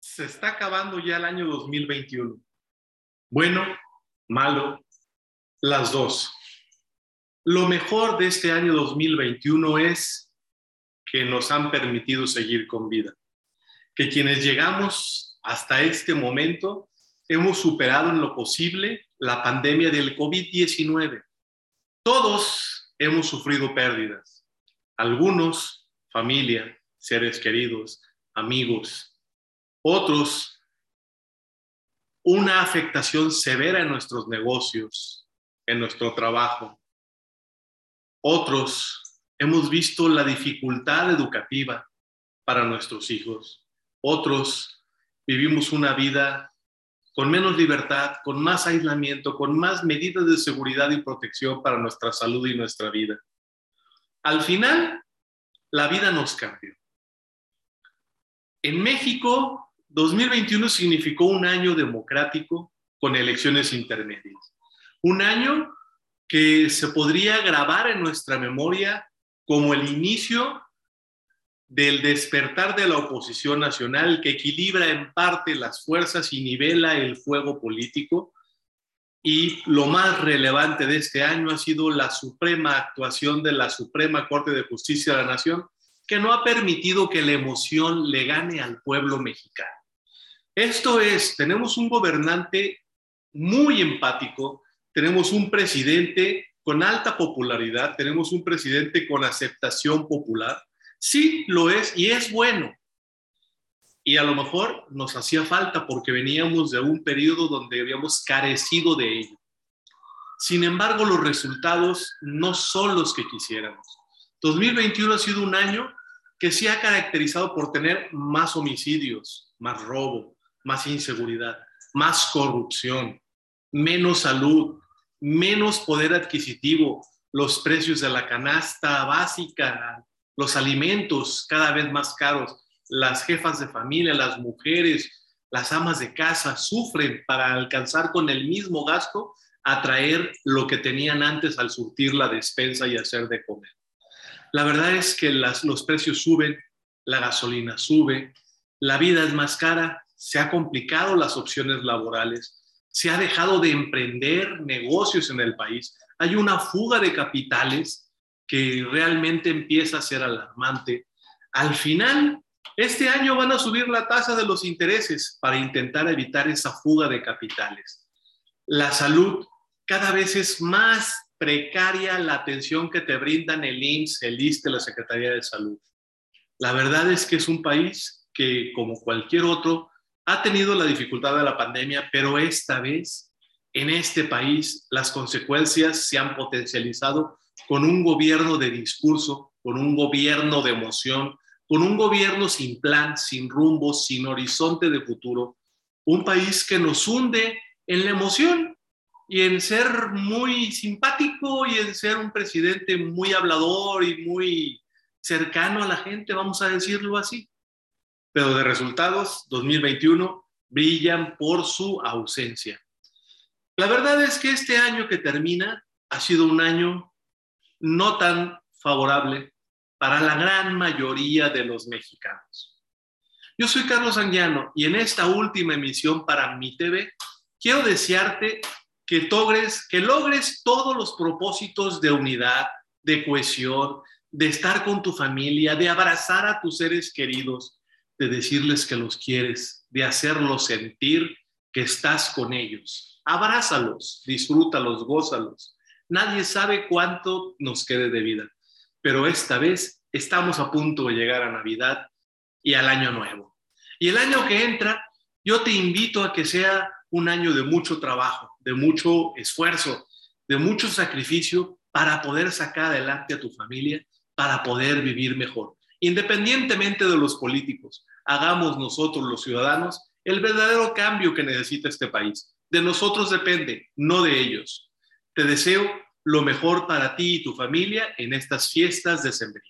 se está acabando ya el año 2021. Bueno, malo, las dos. Lo mejor de este año 2021 es que nos han permitido seguir con vida, que quienes llegamos hasta este momento hemos superado en lo posible la pandemia del COVID-19. Todos hemos sufrido pérdidas, algunos, familia, seres queridos, amigos, otros, una afectación severa en nuestros negocios, en nuestro trabajo. Otros, hemos visto la dificultad educativa para nuestros hijos. Otros, vivimos una vida con menos libertad, con más aislamiento, con más medidas de seguridad y protección para nuestra salud y nuestra vida. Al final, la vida nos cambió. En México 2021 significó un año democrático con elecciones intermedias. Un año que se podría grabar en nuestra memoria como el inicio del despertar de la oposición nacional que equilibra en parte las fuerzas y nivela el fuego político. Y lo más relevante de este año ha sido la suprema actuación de la Suprema Corte de Justicia de la Nación, que no ha permitido que la emoción le gane al pueblo mexicano. Esto es, tenemos un gobernante muy empático, tenemos un presidente con alta popularidad, tenemos un presidente con aceptación popular. Sí, lo es y es bueno. Y a lo mejor nos hacía falta porque veníamos de un periodo donde habíamos carecido de ello. Sin embargo, los resultados no son los que quisiéramos. 2021 ha sido un año que se ha caracterizado por tener más homicidios, más robo, más inseguridad, más corrupción, menos salud, menos poder adquisitivo, los precios de la canasta básica, los alimentos cada vez más caros, las jefas de familia, las mujeres, las amas de casa sufren para alcanzar con el mismo gasto atraer lo que tenían antes al surtir la despensa y hacer de comer. La verdad es que los precios suben, la gasolina sube, la vida es más cara, se ha complicado las opciones laborales, se ha dejado de emprender negocios en el país, hay una fuga de capitales que realmente empieza a ser alarmante. Al final, este año van a subir la tasa de los intereses para intentar evitar esa fuga de capitales. La salud cada vez es más precaria la atención que te brindan el INSS, el ISTE, la Secretaría de Salud. La verdad es que es un país que, como cualquier otro, ha tenido la dificultad de la pandemia, pero esta vez en este país las consecuencias se han potencializado con un gobierno de discurso, con un gobierno de emoción, con un gobierno sin plan, sin rumbo, sin horizonte de futuro, un país que nos hunde en la emoción y en ser muy simpático y en ser un presidente muy hablador y muy cercano a la gente, vamos a decirlo así pero de resultados 2021 brillan por su ausencia. La verdad es que este año que termina ha sido un año no tan favorable para la gran mayoría de los mexicanos. Yo soy Carlos Anguiano y en esta última emisión para mi TV quiero desearte que logres, que logres todos los propósitos de unidad, de cohesión, de estar con tu familia, de abrazar a tus seres queridos, de decirles que los quieres, de hacerlos sentir que estás con ellos. Abrázalos, disfrútalos, gózalos. Nadie sabe cuánto nos quede de vida, pero esta vez estamos a punto de llegar a Navidad y al año nuevo. Y el año que entra, yo te invito a que sea un año de mucho trabajo, de mucho esfuerzo, de mucho sacrificio para poder sacar adelante a tu familia, para poder vivir mejor, independientemente de los políticos, hagamos nosotros los ciudadanos el verdadero cambio que necesita este país. De nosotros depende, no de ellos. Te deseo lo mejor para ti y tu familia en estas fiestas de decembrinas.